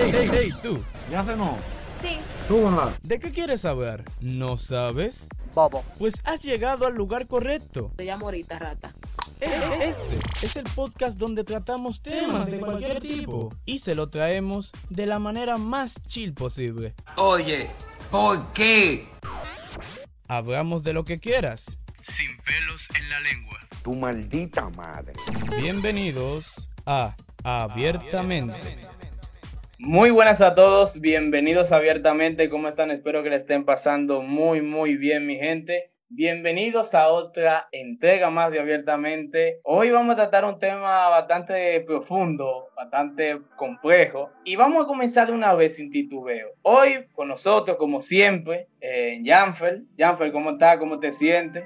Hey, hey, hey, tú. ¿Ya no. Sí. Súbanla. ¿De qué quieres saber? ¿No sabes? Bobo. Pues has llegado al lugar correcto. Te llamo ahorita, rata. E- Este es el podcast donde tratamos temas de cualquier tipo y se lo traemos de la manera más chill posible. Oye, ¿por qué? Hablamos de lo que quieras. Sin pelos en la lengua. Tu maldita madre. Bienvenidos a Abiertamente. Muy buenas a todos, bienvenidos a abiertamente, ¿cómo están? Espero que le estén pasando muy, muy bien, mi gente. Bienvenidos a otra entrega más de abiertamente. Hoy vamos a tratar un tema bastante profundo, bastante complejo, y vamos a comenzar de una vez sin titubeo. Hoy con nosotros, como siempre, eh, Janfer. Janfer, ¿cómo estás? ¿Cómo te sientes?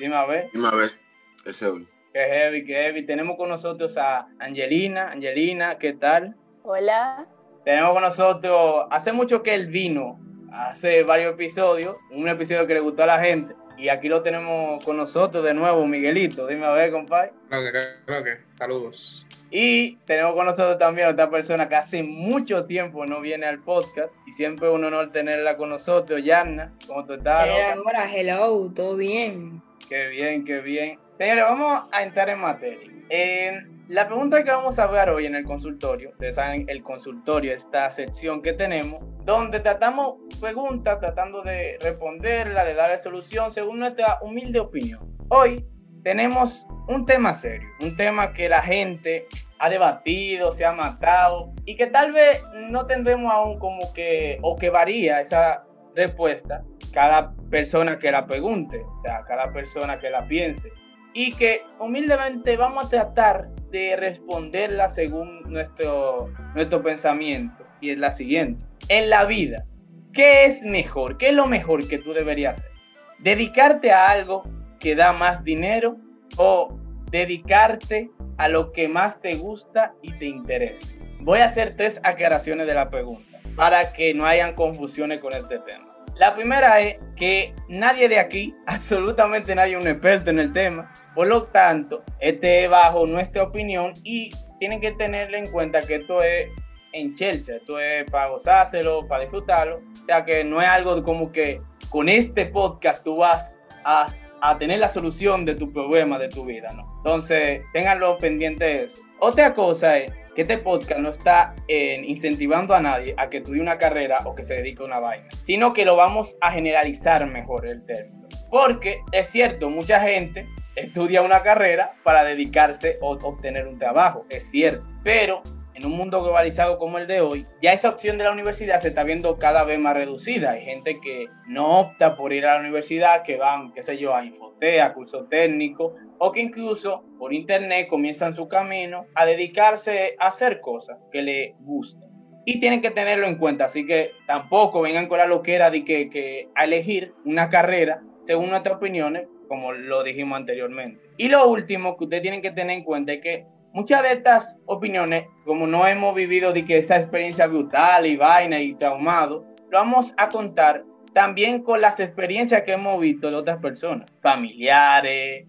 Dime a ver. Misma vez, ese hoy. Qué heavy, qué heavy. Tenemos con nosotros a Angelina. Angelina, ¿qué tal? Hola. Tenemos con nosotros, hace mucho que él vino, hace varios episodios, un episodio que le gustó a la gente. Y aquí lo tenemos con nosotros de nuevo, Miguelito. Dime a ver, compadre. Creo que, creo que. Saludos. Y tenemos con nosotros también otra persona que hace mucho tiempo no viene al podcast. Y siempre es un honor tenerla con nosotros, Yanna. ¿Cómo tú estás? Ahora, hello, todo bien. Qué bien, qué bien. Señores, vamos a entrar en materia. Eh, la pregunta que vamos a hablar hoy en el consultorio, ustedes saben, el consultorio, esta sección que tenemos, donde tratamos preguntas, tratando de responderla, de darle solución según nuestra humilde opinión. Hoy tenemos un tema serio, un tema que la gente ha debatido, se ha matado y que tal vez no tendremos aún como que, o que varía esa respuesta cada persona que la pregunte, o sea, cada persona que la piense. Y que humildemente vamos a tratar de responderla según nuestro, nuestro pensamiento. Y es la siguiente. En la vida, ¿qué es mejor? ¿Qué es lo mejor que tú deberías hacer? ¿Dedicarte a algo que da más dinero o dedicarte a lo que más te gusta y te interesa? Voy a hacer tres aclaraciones de la pregunta para que no hayan confusiones con este tema. La primera es que nadie de aquí, absolutamente nadie, es un experto en el tema. Por lo tanto, este es bajo nuestra opinión y tienen que tenerle en cuenta que esto es en Chelsea, esto es para gozárselo, para disfrutarlo. O sea que no es algo como que con este podcast tú vas a, a tener la solución de tu problema, de tu vida, ¿no? Entonces, ténganlo pendiente de eso. Otra cosa es que este podcast no está eh, incentivando a nadie a que estudie una carrera o que se dedique a una vaina, sino que lo vamos a generalizar mejor el término. Porque es cierto, mucha gente estudia una carrera para dedicarse o obtener un trabajo, es cierto, pero en un mundo globalizado como el de hoy, ya esa opción de la universidad se está viendo cada vez más reducida. Hay gente que no opta por ir a la universidad, que van, qué sé yo, a Infotea, a curso técnico, o que incluso por internet comienzan su camino a dedicarse a hacer cosas que les gustan. Y tienen que tenerlo en cuenta, así que tampoco vengan con la loquera de que, que a elegir una carrera según nuestras opiniones, como lo dijimos anteriormente. Y lo último que ustedes tienen que tener en cuenta es que muchas de estas opiniones, como no hemos vivido de que esa experiencia brutal y vaina y traumado, lo vamos a contar también con las experiencias que hemos visto de otras personas, familiares,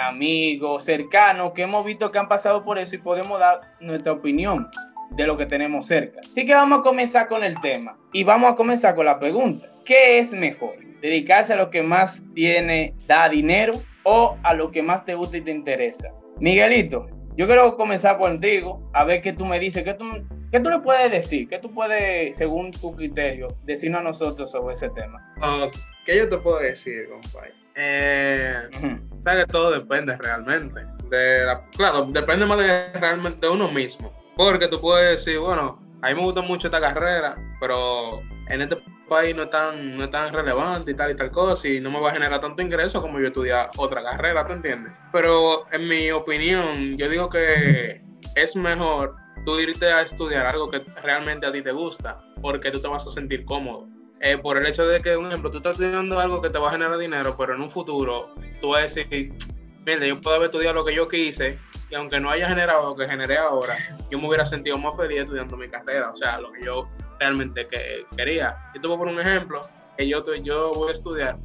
amigos, cercanos, que hemos visto que han pasado por eso y podemos dar nuestra opinión de lo que tenemos cerca. Así que vamos a comenzar con el tema y vamos a comenzar con la pregunta. ¿Qué es mejor? ¿Dedicarse a lo que más tiene, da dinero o a lo que más te gusta y te interesa? Miguelito, yo quiero comenzar contigo, a ver qué tú me dices, qué tú, qué tú le puedes decir, qué tú puedes, según tu criterio, decirnos a nosotros sobre ese tema. ¿Qué yo te puedo decir, compadre? Eh, Ujú. sabes que todo depende realmente. De la- claro, depende más de, realmente de uno mismo. Porque tú puedes decir, bueno, a mí me gusta mucho esta carrera, pero en este país no es tan, no es tan relevante y tal y tal cosa, y no me va a generar tanto ingreso como yo estudiar otra carrera, ¿tú entiendes? Pero en mi opinión, yo digo que es mejor tú irte a estudiar algo que realmente a ti te gusta, porque tú te vas a sentir cómodo. Eh, por el hecho de que, un ejemplo, tú estás estudiando algo que te va a generar dinero, pero en un futuro tú vas a decir, mira, yo puedo haber estudiado lo que yo quise y aunque no haya generado lo que generé ahora, yo me hubiera sentido más feliz estudiando mi carrera, o sea, lo que yo realmente que, quería. Yo te voy a poner un ejemplo, que yo, yo voy a estudiar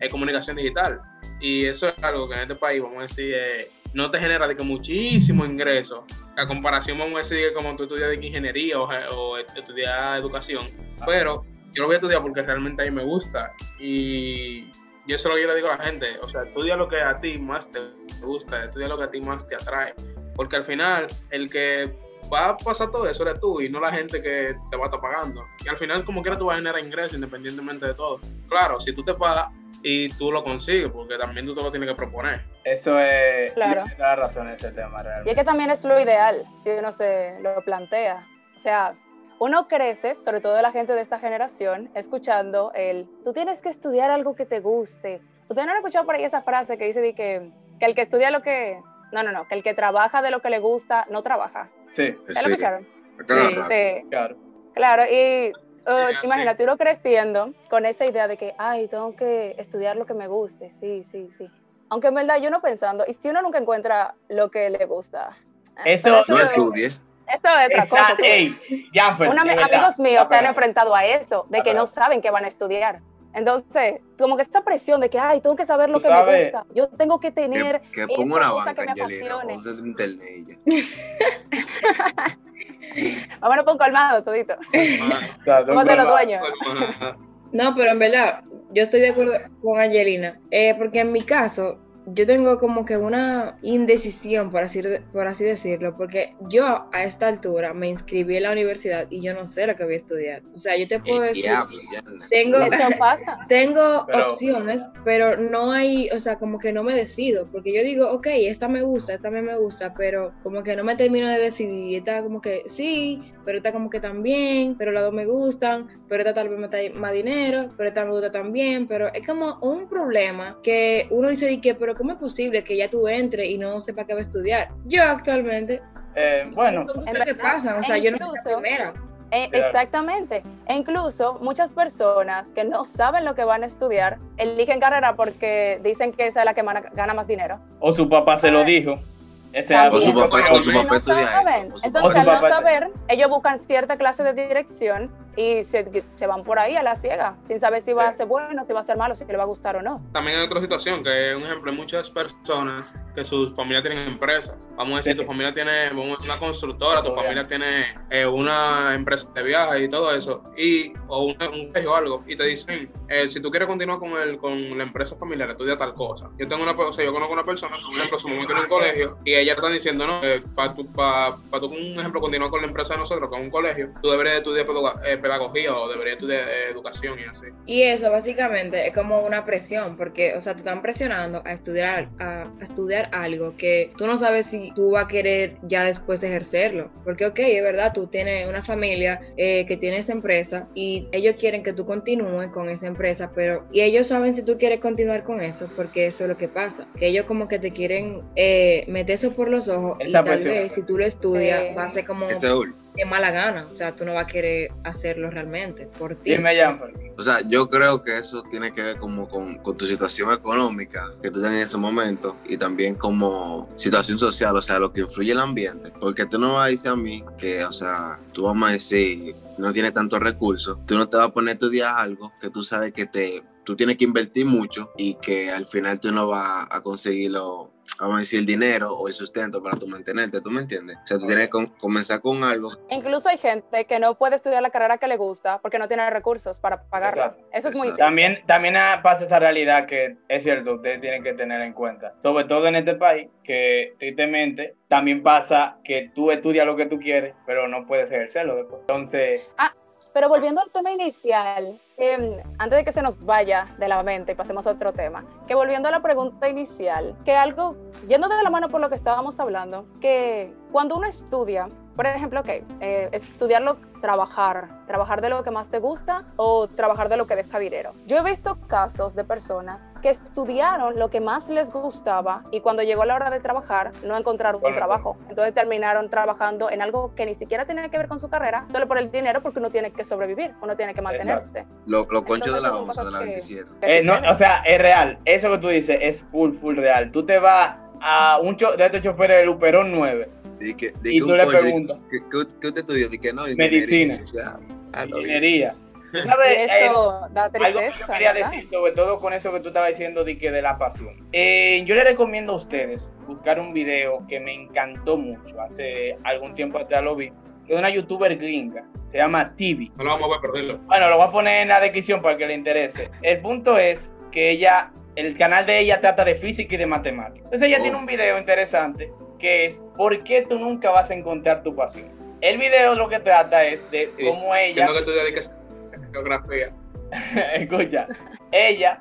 eh, comunicación digital y eso es algo que en este país, vamos a decir, eh, no te genera de muchísimo ingreso. A comparación, vamos a decir, que como tú estudias ingeniería o, o estudias educación. Pero yo lo voy a estudiar porque realmente a mí me gusta. Y yo eso lo que yo le digo a la gente. O sea, estudia lo que a ti más te gusta, estudia lo que a ti más te atrae. Porque al final, el que va a pasar todo eso eres tú y no la gente que te va a estar pagando. Y al final, como quiera, tú vas a generar ingresos independientemente de todo. Claro, si tú te pagas y tú lo consigues, porque también tú te lo tienes que proponer. Eso es. Claro. Tienes la razón en ese tema, Y es realmente. que también es lo ideal, si uno se lo plantea. O sea, uno crece, sobre todo la gente de esta generación, escuchando el, tú tienes que estudiar algo que te guste. ¿Ustedes no han escuchado por ahí esa frase que dice de que, que el que estudia lo que... No, no, no, que el que trabaja de lo que le gusta, no trabaja. Sí, ¿Ya lo escucharon? cada Sí, claro. Claro, y uh, imagínate uno creciendo con esa idea de que, ay, tengo que estudiar lo que me guste, sí, sí, sí. Aunque en verdad yo no pensando, y si uno nunca encuentra lo que le gusta. Ah, Eso- pero No estudie. Eso es otra cosa. Esa, pues. ey, Janfer, Una- es verdad. amigos míos se han enfrentado a eso, de que no saben que van a estudiar. Entonces, como que esta presión de que, ay, tengo que saber lo que me gusta, yo tengo que tener Que, que esa ponga una banca, que me Angelina, con un internet. Vámonos por un colmado todito. Vamos a los dueños. No, pero en verdad, yo estoy de acuerdo con Angelina, eh, porque en mi caso, yo tengo como que una indecisión, por así, por así decirlo, porque yo a esta altura me inscribí en la universidad y yo no sé lo que voy a estudiar. O sea, yo te puedo El decir, diablo, ya. tengo, Eso pasa. tengo Pero- opciones, pero no hay, o sea, como que no me decido, porque yo digo, ok, esta me gusta, esta también me gusta, pero como que no me termino de decidir, esta como que sí, pero esta como que también, pero las dos me gustan, pero esta tal vez me trae más dinero, pero esta me gusta también, pero es como un problema que uno dice, ¿y qué? Pero ¿cómo es posible que ya tú entres y no sepa qué va a estudiar? Yo actualmente, Eh, bueno, verdad, pasan, o sea, e yo no soy la incluso- primera. Eh, Claro. Exactamente. E incluso muchas personas que no saben lo que van a estudiar eligen carrera porque dicen que esa es la que gana más dinero. o su papá se lo dijo. Ese O su papá, o su papá estudia saben. eso. o su Entonces, papá. al no saber, ellos buscan cierta clase de dirección y se, se van por ahí a la ciega, sin saber si va a ser bueno, si va a ser malo, si le va a gustar o no. También hay otra situación, que un ejemplo, hay muchas personas que sus familias tienen empresas. Vamos a decir, Sí. tu familia tiene una constructora, tu familia tiene eh, una empresa de viajes y todo eso, y, o un, un colegio o algo, y te dicen, eh, si tú quieres continuar con, el, con la empresa familiar, estudia tal cosa. Yo tengo una, o sea, yo conozco una persona, por ejemplo, su mamá tiene un colegio, y ella está diciendo, no, para tu, pa, pa tu, un ejemplo, continuar con la empresa de nosotros, con un colegio, tú deberías estudiar pedago- eh, pedagogía o deberías estudiar educación y así. Y eso básicamente es como una presión, porque, o sea, te están presionando a estudiar, a, a estudiar algo que tú no sabes si tú vas a querer ya después ejercerlo. Porque, ok, es verdad, tú tienes una familia eh, que tiene esa empresa y ellos quieren que tú continúes con esa empresa, pero, y ellos saben si tú quieres continuar con eso, porque eso es lo que pasa, que ellos como que te quieren eh, meter eso por los ojos y tal presión. vez si tú lo estudias Eh, va a ser como de mala gana, o sea, tú no vas a querer hacerlo realmente por ti. Dime. O sea, yo creo que eso tiene que ver como con, con tu situación económica que tú tienes en ese momento y también como situación social, o sea, lo que influye el ambiente. Porque tú no vas a decir a mí que, o sea, tú vamos a decir, no tienes tantos recursos, tú no te vas a poner a estudiar algo que tú sabes que te, tú tienes que invertir mucho y que al final tú no vas a conseguirlo. Vamos a decir el dinero o el sustento para tu mantenerte, ¿tú me entiendes? O sea, tú tienes que com- comenzar con algo Incluso hay gente que no puede estudiar la carrera que le gusta porque no tiene recursos para pagarla. Exacto. Eso es muy Exacto. También, también ah, pasa esa realidad que es cierto, ustedes tienen que tener en cuenta. Sobre todo en este país, que tristemente también pasa que tú estudias lo que tú quieres, pero no puedes ejercerlo después. Entonces, Pero volviendo al tema inicial, eh, antes de que se nos vaya de la mente y pasemos a otro tema, que volviendo a la pregunta inicial, que algo, yendo de la mano por lo que estábamos hablando, que cuando uno estudia, por ejemplo, ok, eh, estudiarlo, trabajar, trabajar de lo que más te gusta o trabajar de lo que deja dinero. Yo he visto casos de personas que estudiaron lo que más les gustaba y cuando llegó la hora de trabajar no encontraron un Correcto. trabajo. Entonces terminaron trabajando en algo que ni siquiera tenía que ver con su carrera, solo por el dinero porque uno tiene que sobrevivir, uno tiene que mantenerse. lo, lo concho de la Entonces, son onza, de la cosas que- 27. que eh, no, o sea, es real. Eso que tú dices es full, full real. Tú te vas a un cho- de estos choferes del Luperón 9, Y, que, tú le preguntas. ¿Qué, usted estudió? Y que no, Medicina. O sea, ah, ingeniería. Sabes, Y eh, eso da algo que tristeza. yo quería ¿verdad? decir, sobre todo con eso que tú estabas diciendo de que de la pasión. Eh, yo les recomiendo a ustedes buscar un video que me encantó mucho. Hace algún tiempo atrás lo vi. Que es una youtuber gringa. Se llama TV. No lo vamos a ver perderlo. Bueno, lo voy a poner en la descripción para que le interese. El punto es que ella, el canal de ella trata de física y de matemáticas. Entonces ella Oh. tiene un video interesante que es ¿Por qué tú nunca vas a encontrar tu pasión? El video lo que trata es de cómo ella... Entiendo que tú dedicas a geografía. Escucha, ella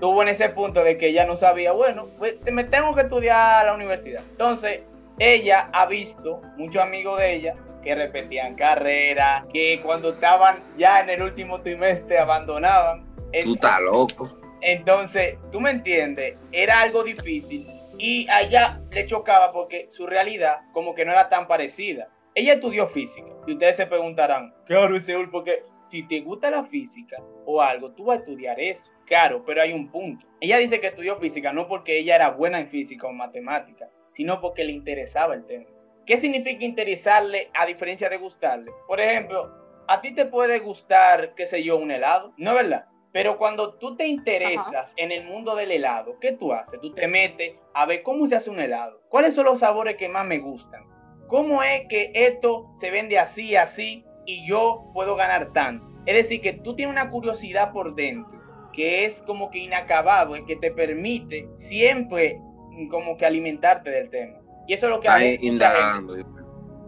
tuvo en ese punto de que ella no sabía, bueno, pues me tengo que estudiar a la universidad. Entonces, ella ha visto muchos amigos de ella que repetían carrera, que cuando estaban ya en el último trimestre abandonaban. Tú estás loco. Entonces, tú me entiendes, era algo difícil y a ella le chocaba porque su realidad como que no era tan parecida. Ella estudió física y ustedes se preguntarán, claro, Seúl, porque si te gusta la física o algo, tú vas a estudiar eso. Claro, pero hay un punto. Ella dice que estudió física no porque ella era buena en física o matemática, sino porque le interesaba el tema. ¿Qué significa interesarle a diferencia de gustarle? Por ejemplo, a ti te puede gustar, qué sé yo, un helado, ¿no es verdad? Pero cuando tú te interesas en el mundo del helado, ¿qué tú haces? Tú te metes a ver cómo se hace un helado. ¿Cuáles son los sabores que más me gustan? ¿Cómo es que esto se vende así, así y yo puedo ganar tanto? Es decir, que tú tienes una curiosidad por dentro que es como que inacabable, que te permite siempre mm, como que alimentarte del tema. Y eso es lo que hay mucha indagando. gente,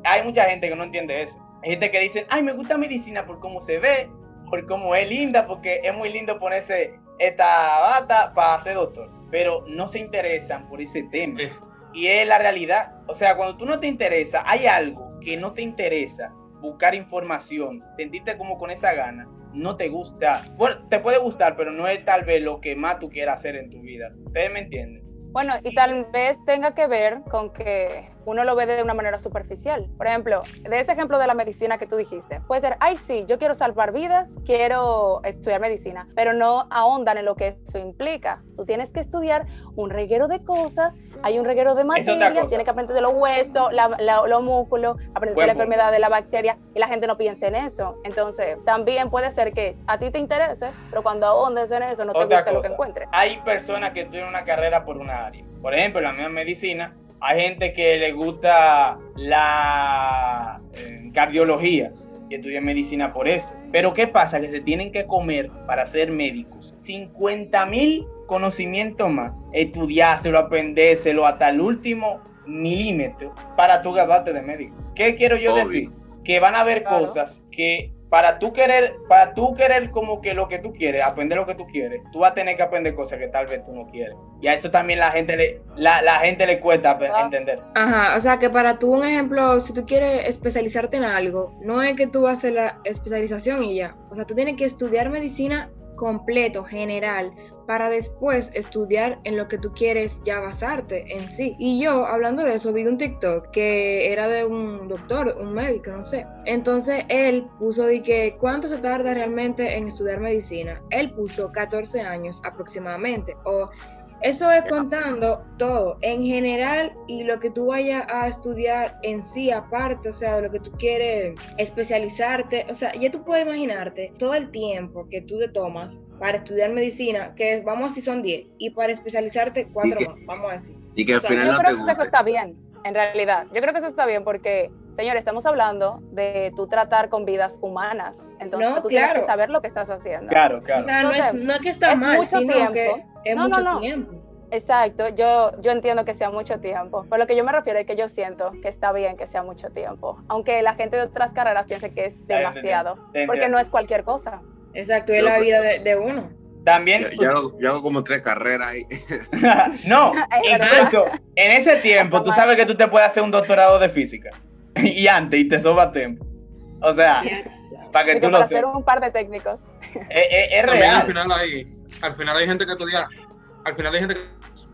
hay mucha gente que no entiende eso. Hay gente que dice, ay, me gusta medicina por cómo se ve, por cómo es linda, porque es muy lindo ponerse esta bata para ser doctor. Pero no se interesan por ese tema. Y es la realidad. O sea, cuando tú no te interesa, hay algo que no te interesa, buscar información, sentirte como con esa gana, no te gusta. Bueno, te puede gustar, pero no es tal vez lo que más tú quieras hacer en tu vida. ¿Ustedes me entienden? Bueno, y tal vez tenga que ver con que uno lo ve de una manera superficial. Por ejemplo, de ese ejemplo de la medicina que tú dijiste, puede ser, ay, sí, yo quiero salvar vidas, quiero estudiar medicina, pero no ahondan en lo que eso implica. Tú tienes que estudiar un reguero de cosas, hay un reguero de Es otra materia, cosa. tienes que aprender de los huesos, la- la- los músculos, aprender de la enfermedad de la bacteria, y la gente no piensa en eso. Entonces, también puede ser que a ti te interese, pero cuando ahondes en eso no te guste lo que encuentres. Hay personas que estudian una carrera por una área. Por ejemplo, la misma medicina, hay gente que le gusta la eh, cardiología y estudian medicina por eso. Pero ¿qué pasa? Que se tienen que comer para ser médicos 50 mil conocimientos más, estudiárselo, aprendérselo hasta el último milímetro para tú graduarte de médico. ¿Qué quiero yo Obvio. decir? Que van a haber Claro. cosas que para tú querer, para tú querer como que lo que tú quieres, aprender lo que tú quieres, tú vas a tener que aprender cosas que tal vez tú no quieres. Y a eso también la gente le, la, la gente le cuesta Ah. entender. Ajá, o sea que para tú, un ejemplo, si tú quieres especializarte en algo, no es que tú vas a hacer la especialización y ya. O sea, tú tienes que estudiar medicina completo, general, para después estudiar en lo que tú quieres ya basarte en sí. Y yo, hablando de eso, vi un TikTok que era de un doctor, un médico, no sé. Entonces él puso de que cuánto se tarda realmente en estudiar medicina. Él puso 14 años aproximadamente, o eso es contando todo, en general, y lo que tú vayas a estudiar en sí, aparte, o sea, de lo que tú quieres especializarte. O sea, ya tú puedes imaginarte todo el tiempo que tú te tomas para estudiar medicina, que vamos a decir son 10, y para especializarte 4 que- más, vamos a decir. Y que al O sea, final Yo no te creo que eso está bien, en realidad. Yo creo que eso está bien porque, señores, estamos hablando de tú tratar con vidas humanas. Entonces No, tú tienes que saber lo que estás haciendo. Claro, claro. O sea, no es, no es que está es mal, mucho sino tiempo. que es No, no, mucho no. tiempo. Exacto, yo, yo entiendo que sea mucho tiempo. Pero lo que yo me refiero es que yo siento que está bien que sea mucho tiempo. Aunque la gente de otras carreras piense que es Ya, demasiado. Porque entiendo. no es cualquier cosa. Exacto, es Yo la vida de, de uno. También, Yo, yo hago, yo hago como tres carreras ahí. no, incluso en ese tiempo tú sabes que tú te puedes hacer un doctorado de física. Y antes, y te sobra tiempo. O sea, para que tú lo para hacer sepas. un par de técnicos. Es, es- es También al real. final hay, al final hay gente que estudia, al final hay gente que,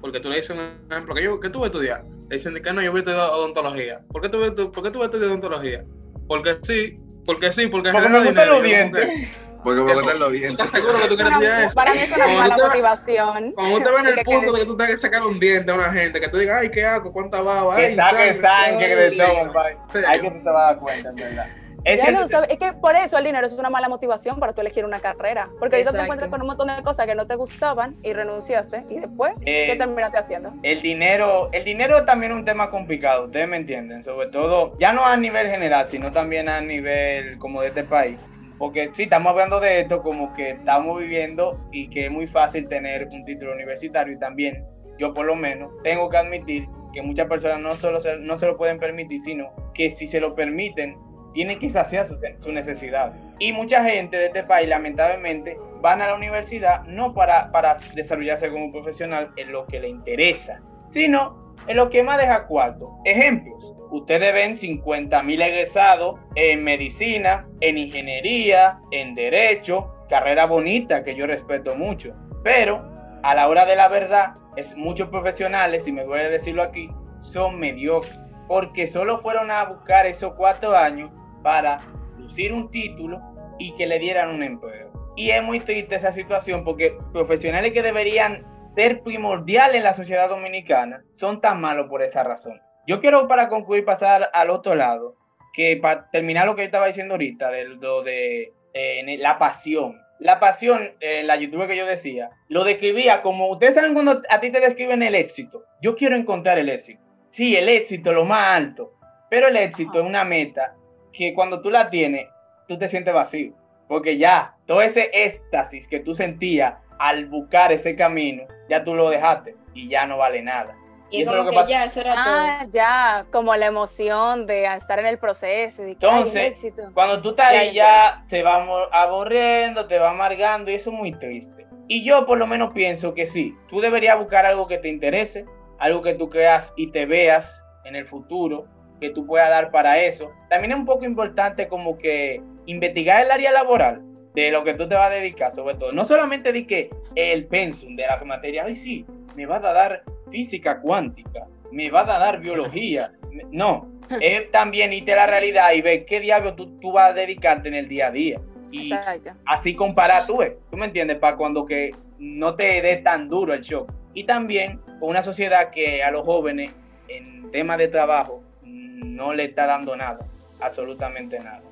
porque tú le dices un ejemplo, que yo, ¿qué tú vas a estudiar? Le dicen que no, yo voy a estudiar odontología. ¿Por qué tú, vas a estu- por qué tú vas a estudiar odontología? Porque sí, porque sí, porque Porque me gustan los dientes. Porque me gustan los ¿Tú dientes. estás seguro que tú quieres Para, estudiar eso? para mí es una mala te- motivación. Cuando te ves en el Que- punto que- de que tú tengas que sacar un diente a una gente, que tú digas, ay, ¿qué hago? ¿Cuánta baba? Que saque sangre, sangre de sangre". todo, pai. Sí. Ahí que tú te vas a dar cuenta, en verdad. Es Ya sabes. Es que por eso el dinero es una mala motivación para tú elegir una carrera. Porque ahorita te encuentras con un montón de cosas que no te gustaban y renunciaste. Y después, Eh, ¿qué terminaste haciendo? el dinero, el dinero también es un tema complicado, ustedes me entienden, sobre todo, ya no a nivel general, sino también a nivel como de este país. Porque sí, estamos hablando de esto como que estamos viviendo y que es muy fácil tener un título universitario y también yo por lo menos tengo que admitir que muchas personas no solo se, no se lo pueden permitir, sino que si se lo permiten, tienen que saciar su, su necesidad. Y mucha gente de este país, lamentablemente, van a la universidad no para, para desarrollarse como profesional en lo que le interesa, sino en lo que más deja cuarto. Ejemplos. Ustedes ven 50 mil egresados en medicina, en ingeniería, en derecho, carrera bonita que yo respeto mucho. Pero a la hora de la verdad, es, muchos profesionales, y me duele decirlo aquí, son mediocres. Porque solo fueron a buscar esos cuatro años para lucir un título y que le dieran un empleo. Y es muy triste esa situación porque profesionales que deberían ser primordiales en la sociedad dominicana son tan malos por esa razón. Yo quiero para concluir pasar al otro lado, que para terminar lo que yo estaba diciendo ahorita, de lo de eh, la pasión. La pasión, eh, la youtuber que yo decía, lo describía como, ustedes saben cuando a ti te describen el éxito. Yo quiero encontrar el éxito. Sí, el éxito, lo más alto. Pero el éxito es una meta que cuando tú la tienes, tú te sientes vacío. Porque ya, todo ese éxtasis que tú sentías al buscar ese camino, ya tú lo dejaste y ya no vale nada. Y, eso es como lo que, que pasa. ya, eso era Ah, ya, como la emoción de estar en el proceso. Y que, ay, Entonces, éxito. Cuando tú estás Ya, ahí ya se va aburriendo, te va amargando y eso es muy triste. Y yo por lo menos pienso que sí, tú deberías buscar algo que te interese, algo que tú creas y te veas en el futuro, que tú puedas dar para eso. También es un poco importante como que investigar el área laboral de lo que tú te vas a dedicar, sobre todo. No solamente de que el pensum de la materia, ay sí, me va a dar física cuántica, me va a dar biología. No, es también irte a la realidad y ver qué diablo tú, tú vas a dedicarte en el día a día. Y Exacto. así comparar tú, ves, tú me entiendes, para cuando que no te dé tan duro el shock. Y también con una sociedad que a los jóvenes en temas de trabajo no le está dando nada, absolutamente nada.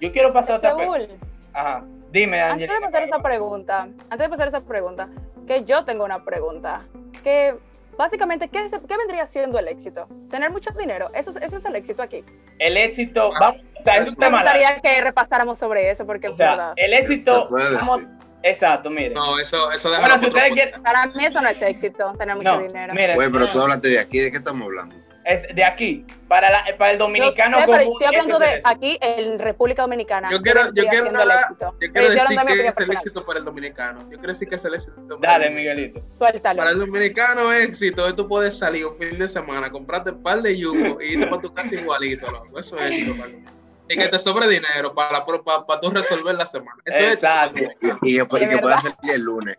Yo quiero pasar a otra Ajá, dime, antes Angelica. de pasar esa pregunta, antes de pasar esa pregunta, que yo tengo una pregunta, que básicamente, ¿qué, es- qué vendría siendo el éxito? Tener mucho dinero, eso, es- ese es el éxito aquí. El éxito, vamos, o sea, es un Me tema largo. gustaría que repasáramos sobre eso, porque O es sea, verdad. el éxito, vamos- exacto, mire. No, eso, eso déjalo Bueno, si ustedes quieren, Para mí eso no es éxito, tener mucho no, dinero. mire, Güey, pero tú hablaste de aquí, ¿de qué estamos hablando? Es de aquí, para, la, para el Yo dominicano sé, común, estoy hablando es de el aquí en República Dominicana. Yo quiero, yo quiero, el yo decir que es el éxito para el dominicano. Yo quiero decir que es el éxito. para el Dale, dominicano. Miguelito. Suéltalo. Para el dominicano éxito tú puedes salir un fin de semana, comprarte un par de yugos y irte para tu casa igualito, loco. Eso es éxito para el Y que te sobre dinero para, para, para, tú resolver la semana. Eso Exacto. es el Y, y, que- y ¿De que pueda verdad? salir el lunes.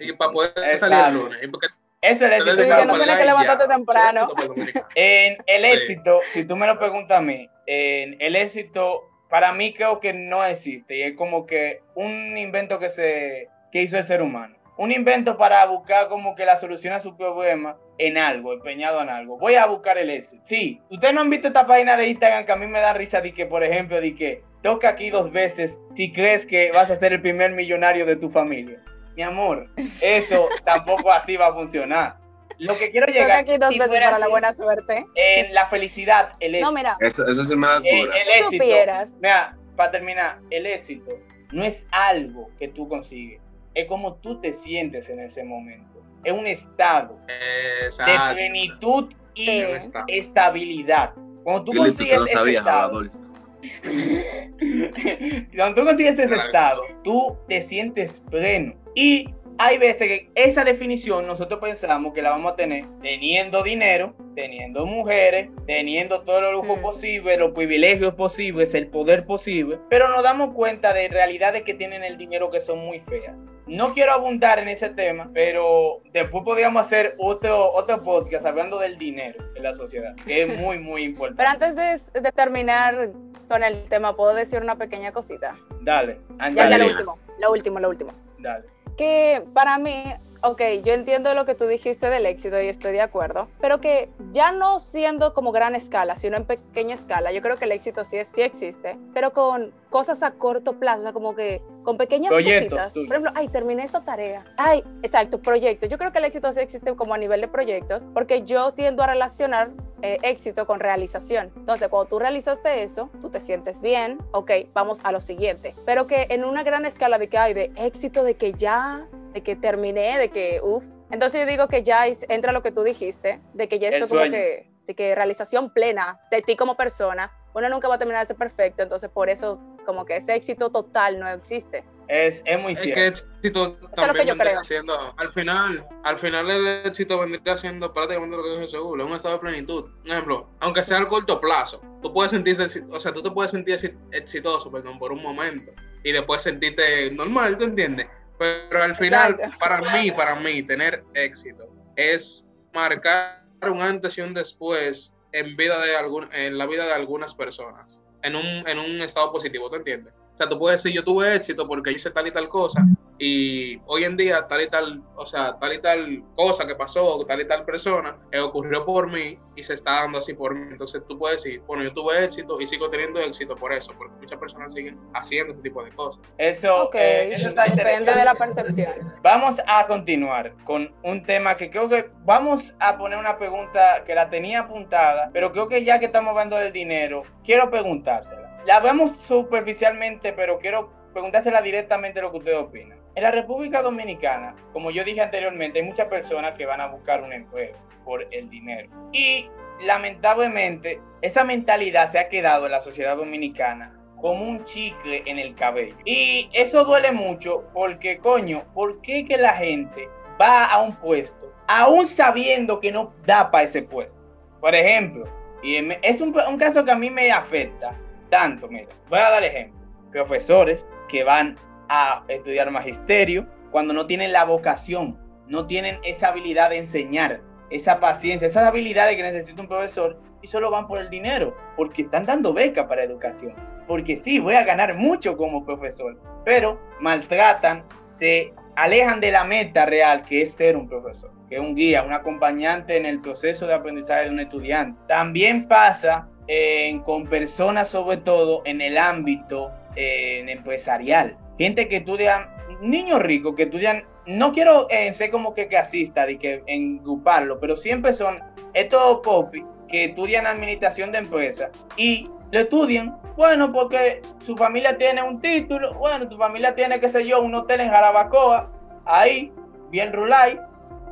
Y para poder Exacto. salir el lunes. Y porque Ese es el éxito. que no tienes levantarte temprano. El. En el Sí. éxito, si tú me lo preguntas a mí, en el éxito para mí creo que no existe y es como que un invento que se que hizo el ser humano. Un invento para buscar como que la solución a su problema en algo, empeñado en algo. Voy a buscar el éxito. Sí, ustedes no han visto esta página de Instagram que a mí me da risa de que, por ejemplo, de que toca aquí dos veces si crees que vas a ser el primer millonario de tu familia. Mi amor, eso tampoco así va a funcionar. Lo que quiero llegar aquí dos Si veces para la así. buena suerte. en la felicidad, el éxito. No, mira, Eso, eso me da Eh, el si éxito. supieras. Mira, para terminar, el éxito no es algo que tú consigues, es como tú te sientes en ese momento. Es un estado de Exacto. plenitud y Sí. Estabilidad. Cuando tú consigues no ese sabías, estado, cuando tú consigues ese Claro. estado, tú te sientes pleno. Y hay veces que esa definición nosotros pensamos que la vamos a tener teniendo dinero, teniendo mujeres, teniendo todo los lujos Mm. posibles, los privilegios posibles, el poder posible, pero nos damos cuenta de realidades que tienen el dinero que son muy feas. No quiero abundar en ese tema, pero después podríamos hacer otro, otro podcast hablando del dinero en la sociedad, que es muy, muy importante. Pero antes de, de terminar con el tema, ¿puedo decir una pequeña cosita? Dale, Ya, ya lo último, lo último, lo último. dale. Que para mí ok, yo entiendo lo que tú dijiste del éxito y estoy de acuerdo, pero que ya no siendo como gran escala, sino en pequeña escala, yo creo que el éxito sí, sí existe, pero con cosas a corto plazo, o sea, como que con pequeñas Proyectos cositas. tuyos. Por ejemplo, ay, terminé esa tarea. Ay, exacto, proyectos. Yo creo que el éxito sí existe como a nivel de proyectos, porque yo tiendo a relacionar eh, éxito con realización. Entonces, cuando tú realizaste eso, tú te sientes bien, ok, vamos a lo siguiente. Pero que en una gran escala de que hay de éxito, de que ya, de que terminé, de que, uff. Entonces yo digo que ya es- entra lo que tú dijiste, de que ya eso como que, de que realización plena de ti como persona, uno nunca va a terminar de ser perfecto, entonces por eso como que ese éxito total no existe. Es, es muy Es cierto. que éxito lo que también yo siendo, al final, al final el éxito vendría siendo prácticamente lo que dijo Seguro, es un estado de plenitud. Un ejemplo, aunque sea a corto plazo, tú puedes sentirte, exi- o sea, tú te puedes sentir exi- exitoso, perdón, por un momento, y después sentirte normal, ¿tú entiendes? Pero al final, Exacto. para mí, para mí, tener éxito es marcar un antes y un después en vida de algún, en la vida de algunas personas, en un, en un estado positivo, ¿tú entiendes? O sea, tú puedes decir, yo tuve éxito porque hice tal y tal cosa, y hoy en día tal y tal, o sea, tal y tal cosa que pasó, tal y tal persona, eh, ocurrió por mí y se está dando así por mí. Entonces tú puedes decir, bueno, yo tuve éxito y sigo teniendo éxito por eso, porque muchas personas siguen haciendo ese tipo de cosas. Eso, Ok, eh, eso está depende interesante. de la percepción. Vamos a continuar con un tema que creo que vamos a poner una pregunta que la tenía apuntada, pero creo que ya que estamos hablando del dinero, quiero preguntársela. La vemos superficialmente, pero quiero preguntársela directamente lo que ustedes opinan. En la República Dominicana, como yo dije anteriormente, hay muchas personas que van a buscar un empleo por el dinero. Y lamentablemente, esa mentalidad se ha quedado en la sociedad dominicana como un chicle en el cabello. Y eso duele mucho porque, coño, ¿por qué que la gente va a un puesto aún sabiendo que no da para ese puesto? Por ejemplo, y es un, un caso que a mí me afecta tanto, mira, voy a dar ejemplo. Profesores que van a estudiar magisterio cuando no tienen la vocación, no tienen esa habilidad de enseñar, esa paciencia, esas habilidades que necesita un profesor y solo van por el dinero, porque están dando beca para educación. Porque sí, voy a ganar mucho como profesor, pero maltratan, se alejan de la meta real que es ser un profesor, que es un guía, un acompañante en el proceso de aprendizaje de un estudiante. También pasa eh, con personas, sobre todo en el ámbito eh, empresarial. Gente que estudia, niños ricos que estudian, no quiero eh, ser como que casista de que engruparlo, pero siempre son estos popis que estudian administración de empresas y lo estudian, bueno, porque su familia tiene un título, bueno, tu familia tiene, qué sé yo, un hotel en Jarabacoa, ahí, bien rulay,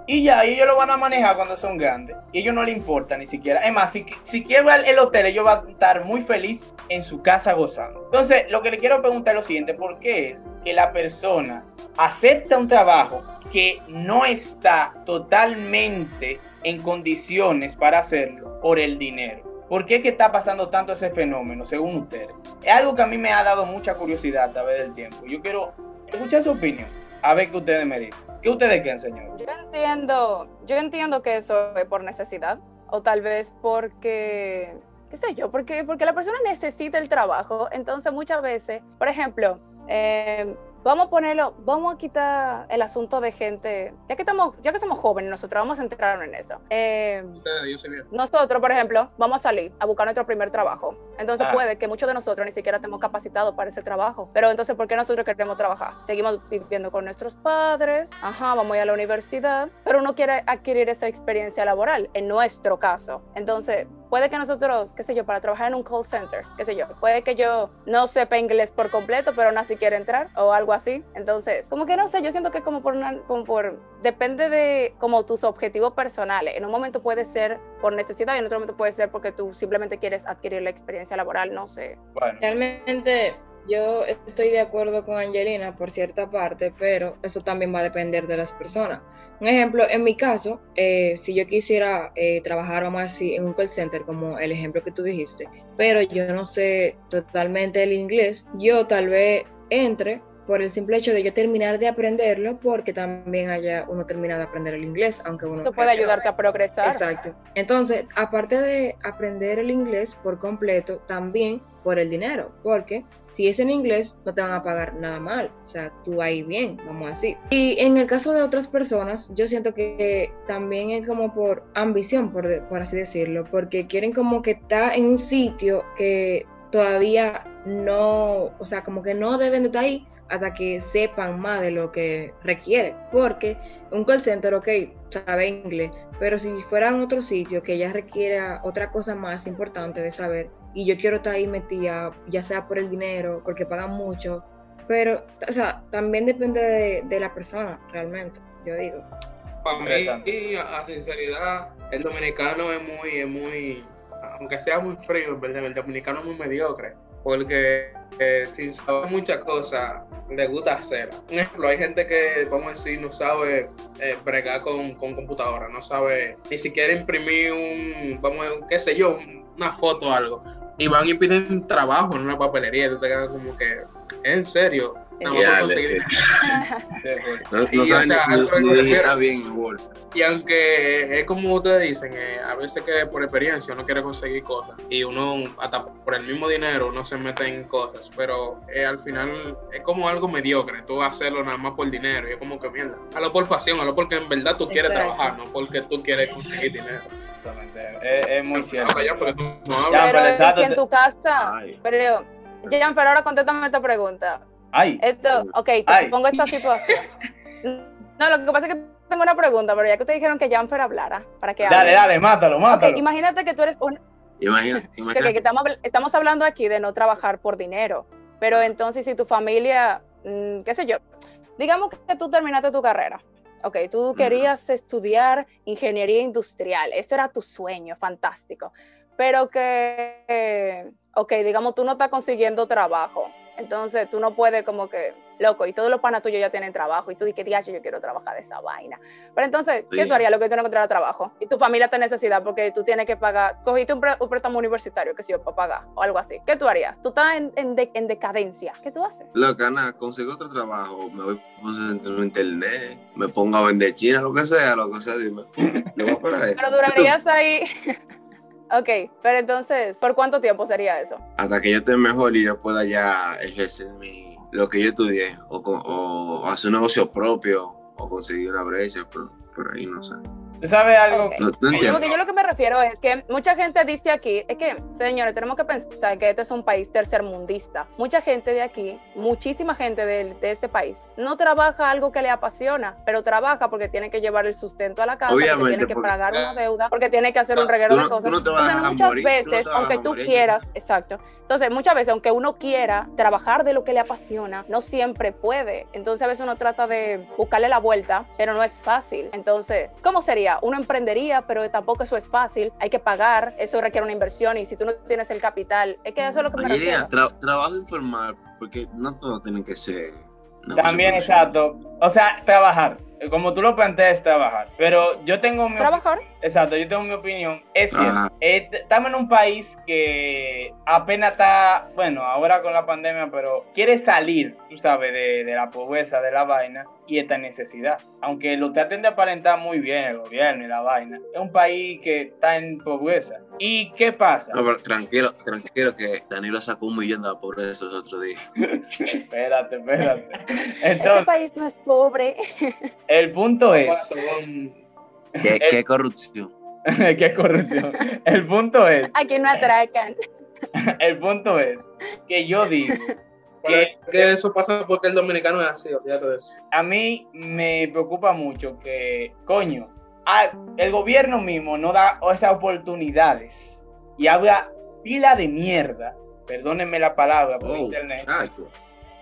y ya, ellos lo van a manejar cuando son grandes, y ellos no les importa ni siquiera. Es más, si, si el hotel, ellos van a estar muy feliz en su casa gozando. Entonces, lo que le quiero preguntar es lo siguiente, ¿por qué es que la persona acepta un trabajo que no está totalmente en condiciones para hacerlo por el dinero? ¿Por qué es que está pasando tanto ese fenómeno, según ustedes? Es algo que a mí me ha dado mucha curiosidad a través del tiempo. Yo quiero escuchar su opinión, a ver qué ustedes me dicen. ¿Qué ustedes creen, señor? Yo entiendo, yo entiendo que eso es por necesidad o tal vez porque, qué sé yo, porque, porque la persona necesita el trabajo. Entonces muchas veces, por ejemplo, eh, vamos a ponerlo, vamos a quitar el asunto de gente, ya que estamos, ya que somos jóvenes nosotros, vamos a centrarnos en eso. Eh, Ustedes, yo soy bien. nosotros, por ejemplo, vamos a salir a buscar nuestro primer trabajo. Entonces Ah. puede que muchos de nosotros ni siquiera estemos capacitados para ese trabajo. Pero entonces, ¿por qué nosotros queremos trabajar? Seguimos viviendo con nuestros padres, ajá, vamos a ir a la universidad, pero uno quiere adquirir esa experiencia laboral, en nuestro caso. Entonces, puede que nosotros, qué sé yo, para trabajar en un call center, qué sé yo, puede que yo no sepa inglés por completo, pero aún así quiero entrar o algo así. Entonces, como que no sé, yo siento que como por una, como por, depende de como tus objetivos personales. En un momento puede ser por necesidad y en otro momento puede ser porque tú simplemente quieres adquirir la experiencia laboral, no sé. Bueno, Realmente yo estoy de acuerdo con Angelina por cierta parte, pero eso también va a depender de las personas. Un ejemplo, en mi caso, eh, si yo quisiera eh, trabajar, vamos a decir, en un call center, como el ejemplo que tú dijiste, pero yo no sé totalmente el inglés, yo tal vez entre por el simple hecho de yo terminar de aprenderlo, porque también haya uno termina de aprender el inglés, aunque uno cree puede ayudarte a progresar. Exacto. Entonces, aparte de aprender el inglés por completo, también por el dinero, porque si es en inglés no te van a pagar nada mal, o sea, tú ahí bien, vamos a decir. Y en el caso de otras personas, yo siento que también es como por ambición, por, por así decirlo, porque quieren como que estar en un sitio que todavía no, o sea, como que no deben de estar ahí hasta que sepan más de lo que requiere, porque un call center, ok, sabe inglés, pero si fuera en otro sitio que ya requiera otra cosa más importante de saber, y yo quiero estar ahí metida, ya sea por el dinero, porque pagan mucho, pero, o sea, también depende de, de la persona, realmente, yo digo. Para mí, a a sinceridad, el dominicano es muy, es muy, aunque sea muy frío, en verdad, el dominicano es muy mediocre, porque eh, sin saber muchas cosas, le gusta hacer. Un ejemplo, hay gente que, vamos a decir, no sabe eh, bregar con, con computadora, no sabe ni siquiera imprimir un, vamos a, qué sé yo, una foto o algo, y van y piden trabajo en una papelería, y tú te quedas como que, en serio, No, no Y, es aunque es como ustedes dicen, eh, a veces que por experiencia uno quiere conseguir cosas y uno, hasta por el mismo dinero, uno se mete en cosas, pero eh, al final es como algo mediocre, tú hacerlo nada más por dinero y es como que mierda. Hazlo por pasión, hazlo porque en verdad tú quieres Exacto. trabajar, no porque tú quieres conseguir dinero. Exactamente. Es, es muy cierto. Ya, no hablas. Pero pero es que en tu casa, Ay. pero, Jan, pero ahora contéstame esta pregunta. Ay, Esto, ok, te Ay. pongo esta situación. No, lo que pasa es que tengo una pregunta, pero ya que ustedes dijeron que Janfer hablara, para que dale, hable. dale, mátalo, Ok, mátalo. imagínate que tú eres un, que- que estamos, habl- estamos hablando aquí de no trabajar por dinero, pero entonces si tu familia, mm, qué sé yo, digamos que tú terminaste tu carrera, ok, tú querías estudiar ingeniería industrial, ese era tu sueño, fantástico, pero que, eh, ok, digamos tú no estás consiguiendo trabajo, entonces tú no puedes como que, loco, y todos los panas tuyos ya tienen trabajo, y tú dices, diacho, yo quiero trabajar de esa vaina. Pero entonces, ¿qué tú harías lo que tú no encontraras trabajo? Y tu familia te necesita porque tú tienes que pagar, cogiste un, pre- un préstamo universitario, que sí, para pagar, o algo así. ¿Qué tú harías? Tú estás en, en de- en decadencia. ¿Qué tú haces? Loca, nada, consigo otro trabajo, me voy por en internet, me pongo a vender china, lo que sea, lo que sea, dime. Voy eso. Pero durarías ahí. ok, pero entonces, ¿por cuánto tiempo sería eso? Hasta que yo esté mejor y yo pueda ya ejercer mi, lo que yo estudié, o, con- o hacer un negocio propio, o conseguir una brecha, pero por ahí no sé. ¿Tú sabes algo? No, porque yo lo que me refiero es que mucha gente dice aquí, es que, señores, tenemos que pensar que este es un país tercermundista. Mucha gente de aquí, muchísima gente de, de este país, no trabaja algo que le apasiona, pero trabaja porque tiene que llevar el sustento a la casa, porque tiene que porque- pagar una deuda, porque tiene que hacer un Tú reguero no- de cosas. no Entonces, muchas morir, tú no veces, aunque tú morir. quieras, exacto. Entonces, muchas veces, aunque uno quiera trabajar de lo que le apasiona, no siempre puede. Entonces, a veces uno trata de buscarle la vuelta, pero no es fácil. Entonces, ¿cómo sería? Uno emprendería, pero tampoco eso es fácil. Hay que pagar, eso requiere una inversión y si tú no tienes el capital, es que eso es lo que me refiero. tra- trabajo informal, porque no todo tiene que ser. También, exacto. O sea, trabajar. Como tú lo planteas, trabajar. Pero yo tengo mi Trabajar. Exacto, yo tengo mi opinión. Es cierto. Eh, estamos en un país que apenas está, bueno, ahora con la pandemia, pero quiere salir, tú sabes, de, de la pobreza, de la vaina y esta necesidad. Aunque lo traten de aparentar muy bien el gobierno y la vaina, es un país que está en pobreza. ¿Y qué pasa? No, pero tranquilo, tranquilo, que Danilo sacó un millón de la pobreza el otro día. Espérate, espérate. Este país no es pobre. el punto es... ¿Qué, qué corrupción? qué corrupción. El punto es... Aquí no atracan. El punto es que yo digo que es que eso pasa porque el dominicano es así, olvídate de eso. a mí me preocupa mucho que, coño, a- el gobierno mismo no da esas oportunidades y habla pila de mierda, perdónenme la palabra por Oh, internet, chacho.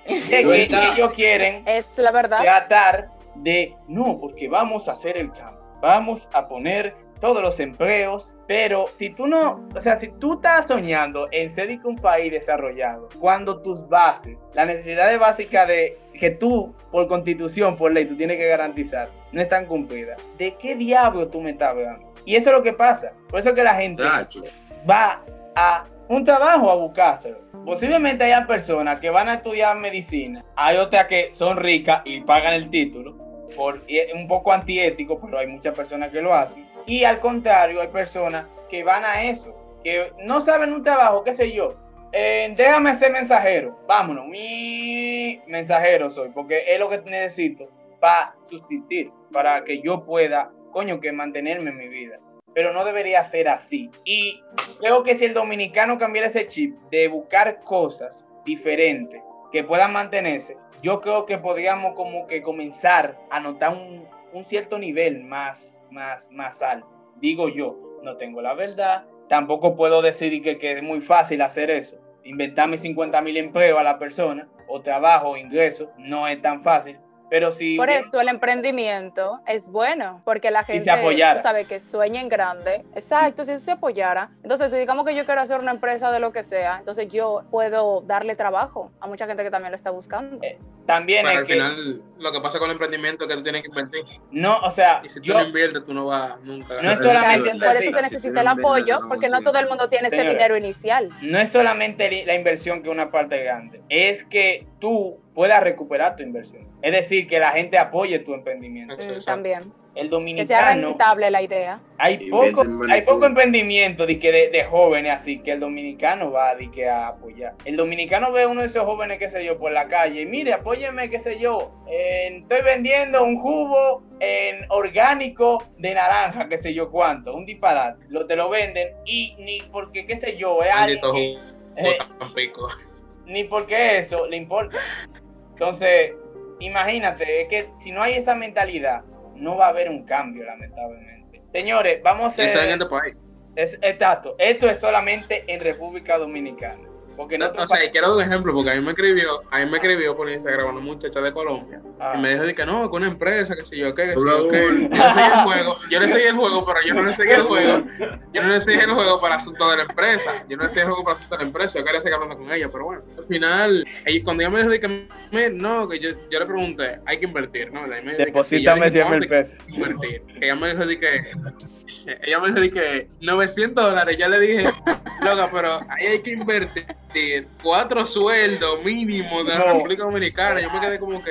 de que, que ellos quieren Es la verdad. tratar de, no, porque vamos a hacer el cambio, vamos a poner todos los empleos, pero si tú no, o sea, si tú estás soñando en ser un país desarrollado, cuando tus bases, las necesidades básicas de que tú, por constitución, por ley, tú tienes que garantizar, no están cumplidas, ¿de qué diablo tú me estás hablando? Y eso es lo que pasa, por eso que la gente Chacho. va a un trabajo a buscárselo. Posiblemente hayan personas que van a estudiar medicina, hay otras que son ricas y pagan el título, por, es un poco antiético, pero hay muchas personas que lo hacen. Y al contrario, hay personas que van a eso, que no saben un trabajo, qué sé yo, eh, déjame ser mensajero. Vámonos. Mi mensajero soy, porque es lo que necesito para subsistir, para que yo pueda, coño, que mantenerme en mi vida. Pero no debería ser así. Y creo que si el dominicano cambiara ese chip de buscar cosas diferentes que puedan mantenerse, yo creo que podríamos como que comenzar a notar un, cierto nivel más, más, más alto. Digo yo, no tengo la verdad, tampoco puedo decir que, que es muy fácil hacer eso. Inventarme 50 mil empleos a la persona, o trabajo, o ingreso, no es tan fácil. Pero si Por eso el emprendimiento es bueno, porque la gente tú sabes que sueña en grande. Exacto, si eso se apoyara. Entonces, si digamos que yo quiero hacer una empresa de lo que sea, entonces yo puedo darle trabajo a mucha gente que también lo está buscando. Eh, también Pero es al que final, lo que pasa con el emprendimiento es que tú tienes que invertir. no, o sea, Y si tú yo, no inviertes, tú no vas nunca a No es solamente Por eso se Si necesita tienen el apoyo, la porque no todo el mundo tiene este Señores. dinero inicial. no es solamente la inversión que es una parte grande, es que tú puedas recuperar tu inversión. Es decir, que la gente apoye tu emprendimiento. Mm, también. El Que sea dominicano, rentable la idea. hay poco, hay poco emprendimiento de, que de, de jóvenes así que el dominicano va de que a apoyar. El dominicano ve a uno de esos jóvenes, qué sé yo, por la calle, y mire, apóyeme, qué sé yo, eh, estoy vendiendo un jugo en orgánico de naranja, qué sé yo cuánto, un disparate. Lo te lo venden y ni porque, qué sé yo, es alguien que- eh, ni porque eso le importa. Entonces, imagínate, es que si no hay esa mentalidad, no va a haber un cambio, lamentablemente. Señores, vamos a eso en este país. Es, exacto, esto es solamente en República Dominicana. Porque no o sea, y quiero dar un ejemplo, porque a mí me escribió, a mí me escribió por Instagram una muchacha de Colombia. Ah. Y me dijo de que no, que una empresa, que sé yo, qué, que sé Hola, yo, qué. Yo le seguí el juego, yo le seguí el juego, pero yo no le seguí el juego. Yo no le seguí el juego para asunto de la empresa. Yo no le seguí el juego para asunto de la empresa. Yo quería seguir hablando con ella, pero bueno. Al final, ella, cuando ella me dijo de que, "Me- no, que yo, yo le pregunté, hay que invertir, ¿no? Me dijo Deposítame le 100 dije, mil "¿Cuánto pesos. invertir? Que ella me dijo de que, ella me dijo de que 900 dólares. Yo le dije, loca, pero ahí hay que invertir cuatro sueldos mínimos de la No. República Dominicana. Yo me quedé como que,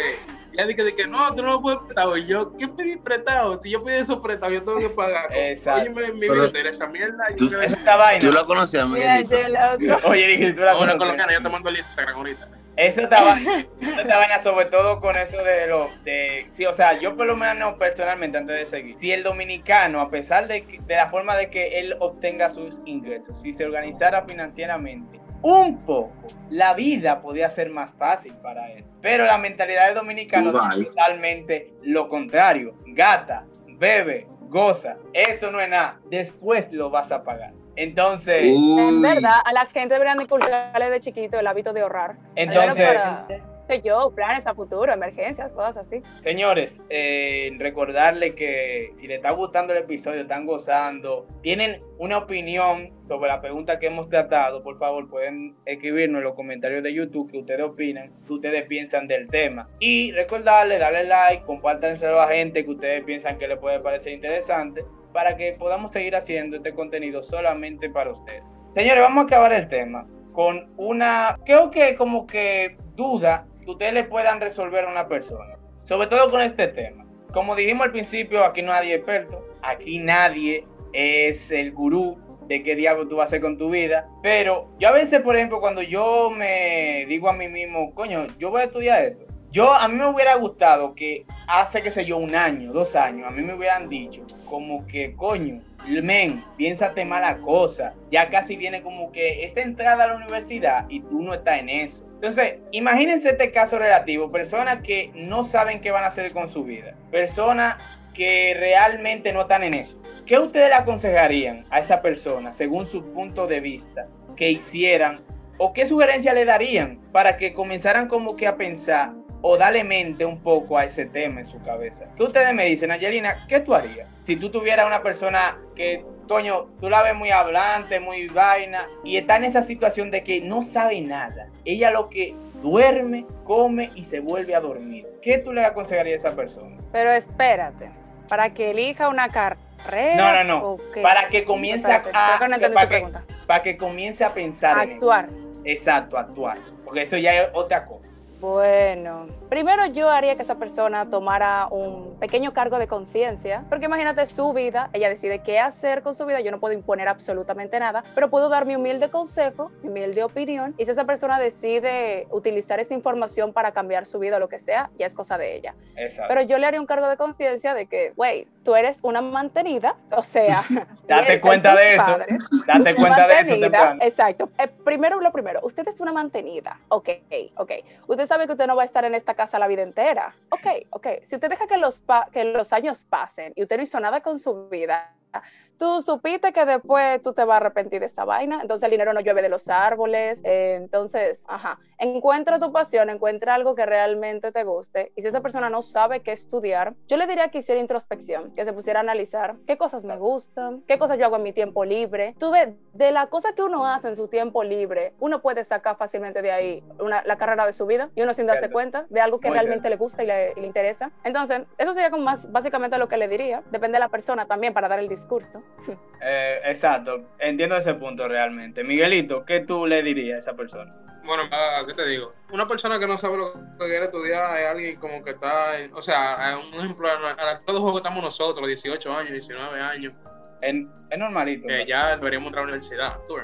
ella dije de que no, tú no lo puedes prestar. Y yo, ¿qué pedí prestado? Si yo pedí esos prestados, yo tengo que pagar. Exacto. Oye, me, billetera, esa mierda. tú- yo me Eso quedé- está vaina. Tú la conocías, Mira, Miguelito. yo loco. Oye, dije, tú la una conoces. colombiana, yo te mando el Instagram ahorita. Eso está vaina, eso está vaina sobre todo con eso de lo de sí, o sea, yo por lo menos personalmente antes de seguir, si el dominicano a pesar de, que- de la forma de que él obtenga sus ingresos, si se organizara financieramente un poco, la vida podía ser más fácil para él. Pero la mentalidad del dominicano Dubai. es totalmente lo contrario. Gata, bebe, goza, eso no es nada. Después lo vas a pagar. Entonces, En Uy, verdad, a la gente deberían inculcarle de chiquito el hábito de ahorrar. entonces para, sé yo, planes a futuro, emergencias, cosas así. Señores, eh, recordarle que si les está gustando el episodio, están gozando, tienen una opinión sobre la pregunta que hemos tratado, por favor pueden escribirnos en los comentarios de YouTube que ustedes opinan, que ustedes piensan del tema. Y recordarle, darle like, compártanselo a gente que ustedes piensan que les puede parecer interesante, para que podamos seguir haciendo este contenido solamente para ustedes. Señores, vamos a acabar el tema con una, creo que como que duda que ustedes le puedan resolver a una persona, sobre todo con este tema. Como dijimos al principio, aquí nadie es experto, aquí nadie es el gurú de qué diablo tú vas a hacer con tu vida, pero yo a veces, por ejemplo, cuando yo me digo a mí mismo, coño, yo voy a estudiar esto, yo a mí me hubiera gustado que hace, qué sé yo, un año, dos años, a mí me hubieran dicho como que, coño, men, piénsate mala cosa, ya casi viene como que esa entrada a la universidad y tú no estás en eso. Entonces, imagínense este caso relativo, personas que no saben qué van a hacer con su vida, personas que realmente no están en eso. ¿Qué ustedes le aconsejarían a esa persona, según su punto de vista, que hicieran o qué sugerencia le darían para que comenzaran como que a pensar o darle mente un poco a ese tema en su cabeza? ¿Qué ustedes me dicen, Angelina? ¿Qué tú harías? Si tú tuvieras una persona que, coño, tú la ves muy hablante, muy vaina, y está en esa situación de que no sabe nada. Ella lo que duerme, come y se vuelve a dormir. ¿Qué tú le aconsejarías a esa persona? Pero espérate, para que elija una carrera. No, no, no. Para que comience a, Espérate, no entendí para que, pregunta. para que comience a pensar en eso. Actuar. Exacto, actuar. Porque eso ya es otra cosa. Bueno, primero yo haría que esa persona tomara un pequeño cargo de conciencia, porque imagínate su vida, ella decide qué hacer con su vida, yo no puedo imponer absolutamente nada, pero puedo dar mi humilde consejo, mi humilde opinión, y si esa persona decide utilizar esa información para cambiar su vida o lo que sea, ya es cosa de ella. Exacto. Pero yo le haría un cargo de conciencia de que, güey, tú eres una mantenida, o sea, Date cuenta de eso. padres, Date cuenta de eso temprano. Exacto. Eh, primero lo primero, usted es una mantenida. Ok, ok. Usted sabe que usted no va a estar en esta casa la vida entera. Ok, ok. Si usted deja que los, que los años pasen y usted no hizo nada con su vida, tú supiste que después tú te vas a arrepentir de esta vaina, entonces el dinero no llueve de los árboles, eh, entonces, ajá, encuentra tu pasión, encuentra algo que realmente te guste, y si esa persona no sabe qué estudiar, yo le diría que hiciera introspección, que se pusiera a analizar qué cosas me gustan, qué cosas yo hago en mi tiempo libre, tú ves, de la cosa que uno hace en su tiempo libre, uno puede sacar fácilmente de ahí una- la carrera de su vida, y uno sin darse cuenta de algo que Muy realmente le gusta y le, y le interesa. Entonces, eso sería como más básicamente lo que le diría, depende de la persona también para dar el discurso. Eh, exacto, entiendo ese punto realmente. Miguelito, ¿qué tú le dirías a esa persona? Bueno, ah, ¿qué te digo? Una persona que no sabe lo que quiere estudiar es alguien como que está, en- o sea, un ejemplo, a la altura de juego que estamos nosotros, 18 años, 19 años, Es, es normalito. que ¿no? ya deberíamos entrar a la universidad. tú.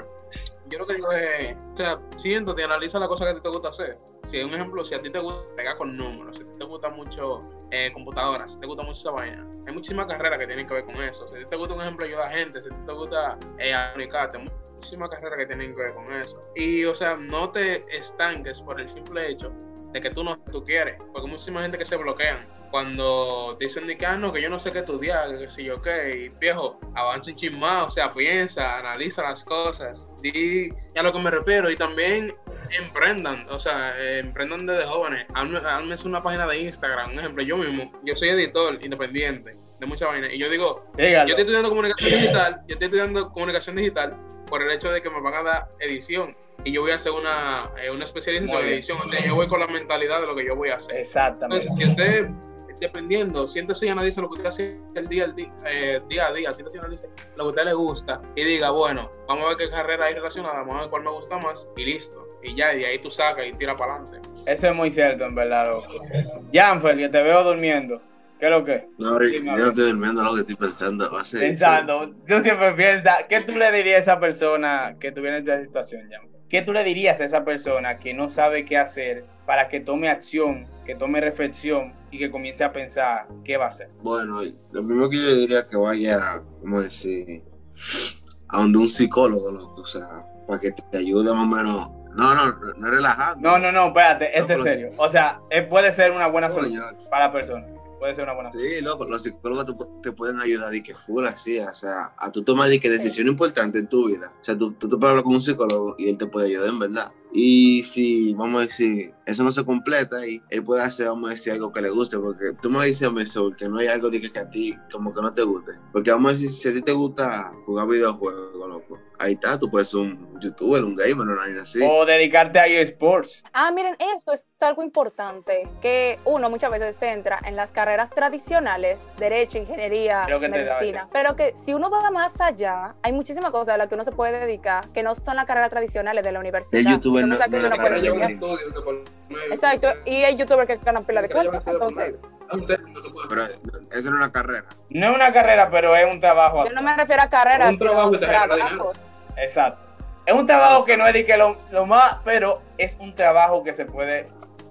Yo lo que digo es, o sea, siéntate y analiza la cosa que te gusta hacer. Si, un ejemplo, si a ti te gusta pegar con números, si a ti te gusta mucho eh, computadoras, si te gusta mucho esa vaina, hay muchísimas carreras que tienen que ver con eso. Si a ti te gusta, un ejemplo, ayudar a gente, si a ti te gusta eh, comunicarte, muchísimas carreras que tienen que ver con eso. Y, o sea, no te estanques por el simple hecho de que tú no tú quieres, porque muchísima gente que se bloquean. Cuando te dicen de que, ah, no, que yo no sé qué estudiar, que si yo qué, y viejo, avanza un chin más, o sea, piensa, analiza las cosas, di a lo que me refiero, y también emprendan, o sea, emprendan desde jóvenes, álmense una página de Instagram, un ejemplo, yo mismo, yo soy editor independiente de mucha vaina, y yo digo, yo estoy estudiando comunicación digital, yo estoy estudiando comunicación digital por el hecho de que me van a dar edición, y yo voy a hacer una, eh, una especialización en edición, o sea, yo voy con la mentalidad de lo que yo voy a hacer. Exactamente. Entonces, si usted, dependiendo, siéntese y analice lo que usted hace el día, el día, eh, día a día, siéntese y analice lo que a usted le gusta y diga, bueno, vamos a ver qué carrera hay relacionada, vamos a ver cuál me gusta más y listo. Y ya, y de ahí tú sacas y tira para adelante. Eso es muy cierto, en verdad, loco. Janfer, que te veo durmiendo. ¿Qué es lo que? No, yo no estoy durmiendo lo que estoy pensando. Va a ser, Pensando, tú siempre piensas, ¿qué tú le dirías a esa persona que tuviera esa situación, Janfer? ¿Qué tú le dirías a esa persona que no sabe qué hacer para que tome acción, que tome reflexión y que comience a pensar qué va a hacer? Bueno, lo primero que yo le diría que vaya, vamos a decir, a donde un psicólogo, loco, o sea, para que te ayude más o menos. No, no, no es relajando. No, no, no, espérate, esto es pero sí. serio. O sea, eh, puede ser una buena solución para la persona. Puede ser una buena solución. Sí, loco, los psicólogos te, pu- te pueden ayudar y que full así, o sea, a tú tomar de que decisión importante en tu vida. O sea, tú, tú te puedes hablar con un psicólogo y él te puede ayudar en verdad. Y si, vamos a decir, eso no se completa y él puede hacer, vamos a decir, algo que le guste, porque tú me dices a mí, que no hay algo de que, que a ti como que no te guste. Porque vamos a decir, si a ti te gusta jugar videojuegos, loco, ahí está, tú puedes ser un youtuber, un gamer, una vaina así. O dedicarte a eSports. Ah, miren, esto es algo importante, que uno muchas veces se centra en las carreras tradicionales, derecho, ingeniería, medicina, pero que si uno va más allá, hay muchísimas cosas a las que uno se puede dedicar que no son las carreras tradicionales de la universidad. El youtuber no- no puede por medio. Exacto, y hay youtubers que ganan pila de por entonces puede Pero eso no es una carrera. No es una carrera, pero es un trabajo. yo no me refiero a carreras, Un trabajo sino genera trabajos. Exacto. Es un trabajo que no es de que lo, lo más, pero es un trabajo que se puede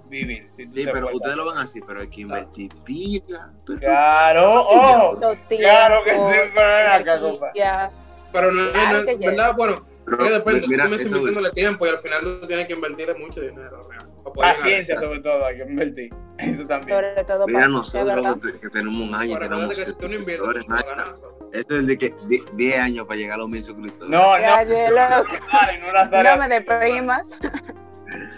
vivir. si Sí, pero ustedes lo ven así, pero hay que invertir pila. pero- Claro, oh, Los Claro que sí, pero ven acá. Pero no es, Claro no- llega. ¿verdad? Bueno, pero, porque depende, mira, tú me eso- invirtiéndole tiempo y al final tú tienes que invertirle mucho dinero. real, a Paciencia, sobre todo, hay que invertir. Eso también. sobre todo Mira nosotros ¿verdad? que, tenemos un año, Ahora, tenemos que si tú no inviertes. Esto es de que die- 10 años para llegar a los mil suscriptores. No, no, Ya, ya, loco. Dale, no me deprimas,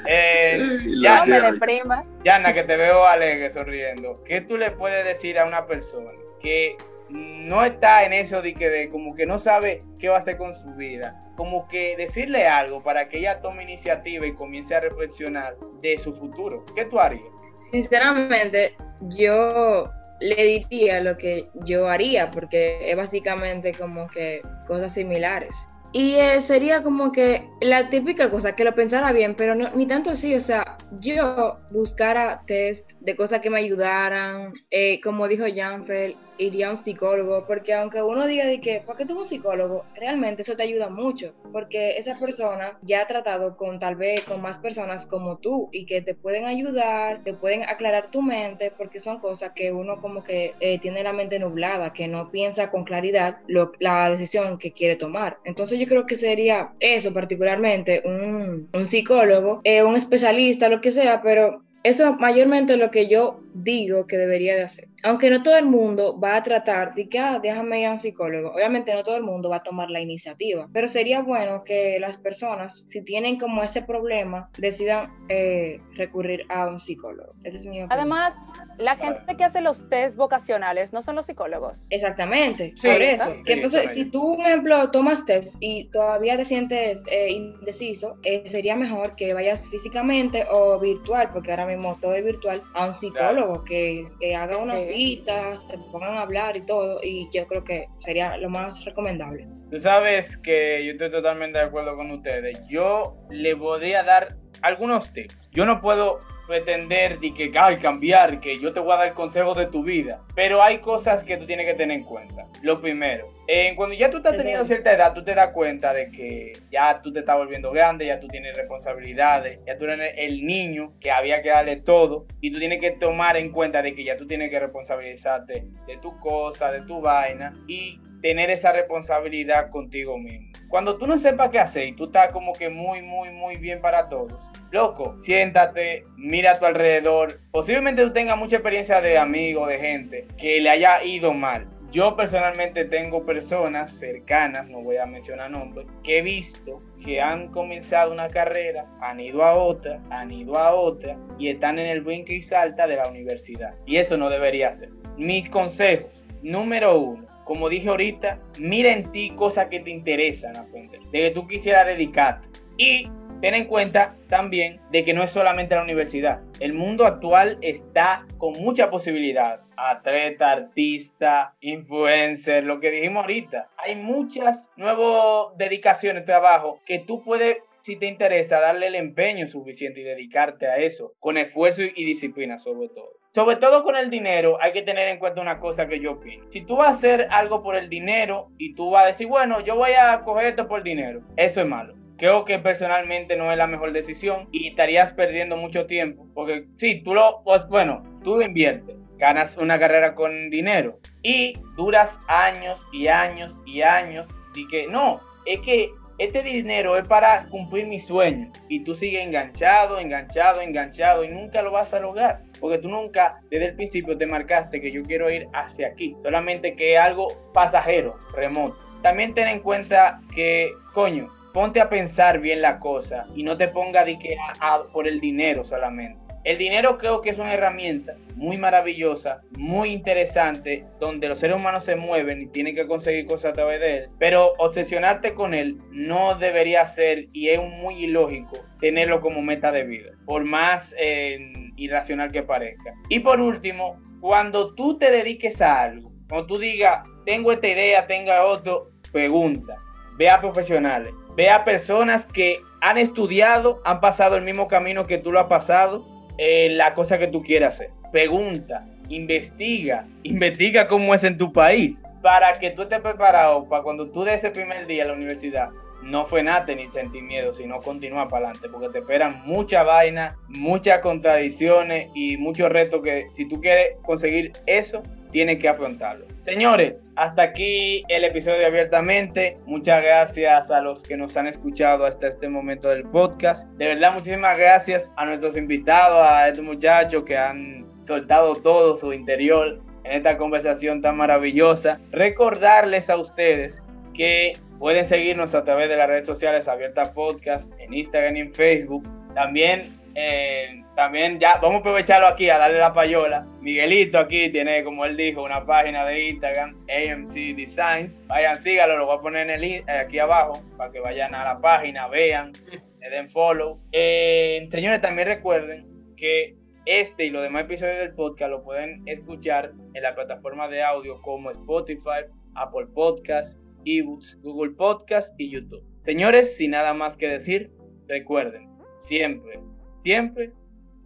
Eh, Ya no me deprimas. Yana, que te veo alegre, sonriendo. ¿Qué tú le puedes decir a una persona que no está en eso de que de, como que no sabe qué va a hacer con su vida? Como que decirle algo para que ella tome iniciativa y comience a reflexionar de su futuro. ¿Qué tú harías? Sinceramente, yo le diría lo que yo haría, porque es básicamente como que cosas similares. Y eh, sería como que la típica cosa, que lo pensara bien, pero no, ni tanto así, o sea, yo buscara test de cosas que me ayudaran, eh, como dijo Janfel, iría a un psicólogo, porque aunque uno diga de que, ¿por qué tú un psicólogo? Realmente eso te ayuda mucho, porque esa persona ya ha tratado con tal vez con más personas como tú y que te pueden ayudar, te pueden aclarar tu mente, porque son cosas que uno como que eh, tiene la mente nublada, que no piensa con claridad lo, la decisión que quiere tomar. Entonces yo creo que sería eso particularmente, un, un psicólogo, eh, un especialista, lo que sea, pero eso mayormente es lo que yo digo que debería de hacer. Aunque no todo el mundo va a tratar de que, ah, déjame ir a un psicólogo. Obviamente no todo el mundo va a tomar la iniciativa, pero sería bueno que las personas, si tienen como ese problema, decidan eh, recurrir a un psicólogo. Ese es mi opinión. Además, la gente que hace los test vocacionales no son los psicólogos. Exactamente, Sí, por eso. sí, que entonces, si tú, un ejemplo, tomas test y todavía te sientes eh, indeciso, eh, sería mejor que vayas físicamente o virtual, porque ahora mismo todo es virtual, a un psicólogo que, que haga unas Sí. citas, te pongan a hablar y todo, y yo creo que sería lo más recomendable. Tú sabes que yo estoy totalmente de acuerdo con ustedes. Yo le podría dar algunos tips. Yo no puedo pretender de que ay, cambiar, que yo te voy a dar consejos de tu vida, pero hay cosas que tú tienes que tener en cuenta. Lo primero, eh, cuando ya tú estás teniendo cierta edad, tú te das cuenta de que ya tú te estás volviendo grande, ya tú tienes responsabilidades, ya tú eres el niño que había que darle todo y tú tienes que tomar en cuenta de que ya tú tienes que responsabilizarte de tu cosa, de tu vaina y tener esa responsabilidad contigo mismo. Cuando tú no sepas qué hacer y tú estás como que muy, muy, muy bien para todos, loco, siéntate, mira a tu alrededor. Posiblemente tú tengas mucha experiencia de amigos, de gente que le haya ido mal. Yo personalmente tengo personas cercanas, no voy a mencionar nombres, que he visto que han comenzado una carrera, han ido a otra, han ido a otra y están en el brinco y salta de la universidad. Y eso no debería ser. Mis consejos, número uno, como dije ahorita, mira en ti cosas que te interesan aprender, de que tú quisieras dedicarte. Y ten en cuenta también de que no es solamente la universidad. El mundo actual está con mucha posibilidad. Atleta, artista, influencer, lo que dijimos ahorita. Hay muchas nuevas dedicaciones, trabajo que tú puedes si te interesa darle el empeño suficiente y dedicarte a eso, con esfuerzo y disciplina sobre todo. Sobre todo con el dinero, hay que tener en cuenta una cosa que yo opino. Si tú vas a hacer algo por el dinero y tú vas a decir, bueno, yo voy a coger esto por dinero, eso es malo. Creo que personalmente no es la mejor decisión y estarías perdiendo mucho tiempo. Porque sí, tú lo, pues, bueno, tú inviertes, ganas una carrera con dinero y duras años y años y años y que no, es que este dinero es para cumplir mi sueño y tú sigues enganchado, enganchado, enganchado y nunca lo vas a lograr porque tú nunca desde el principio te marcaste que yo quiero ir hacia aquí, solamente que es algo pasajero, remoto. También ten en cuenta que, coño, ponte a pensar bien la cosa y no te ponga de que a- a- por el dinero solamente. El dinero creo que es una herramienta muy maravillosa, muy interesante, donde los seres humanos se mueven y tienen que conseguir cosas a través de él. Pero obsesionarte con él no debería ser y es muy ilógico tenerlo como meta de vida, por más eh, irracional que parezca. Y por último, cuando tú te dediques a algo, cuando tú digas, tengo esta idea, tenga otro, pregunta, ve a profesionales, ve a personas que han estudiado, han pasado el mismo camino que tú lo has pasado, eh, la cosa que tú quieras hacer. Pregunta, investiga, investiga cómo es en tu país, para que tú estés preparado para cuando tú des ese primer día a la universidad. No fue nada ni sentir miedo, sino continuar para adelante, porque te esperan mucha vaina, muchas contradicciones y muchos retos que si tú quieres conseguir eso, tienes que afrontarlo. Señores, hasta aquí el episodio Abiertamente. Muchas gracias a los que nos han escuchado hasta este momento del podcast. De verdad, muchísimas gracias a nuestros invitados, a estos muchachos que han soltado todo su interior en esta conversación tan maravillosa. Recordarles a ustedes que pueden seguirnos a través de las redes sociales Abierta Podcast, en Instagram y en Facebook. También, eh, también ya vamos a aprovecharlo aquí a darle la payola. Miguelito aquí tiene, como él dijo, una página de Instagram, AMC Designs. Vayan, síganlo, lo voy a poner en el, eh, aquí abajo para que vayan a la página, vean, le den follow. Eh, señores, también recuerden que este y los demás episodios del podcast lo pueden escuchar en la plataforma de audio como Spotify, Apple Podcast, eBooks, Google Podcast y YouTube. Señores, sin nada más que decir, recuerden, siempre, siempre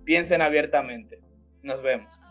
piensen abiertamente. Nos vemos.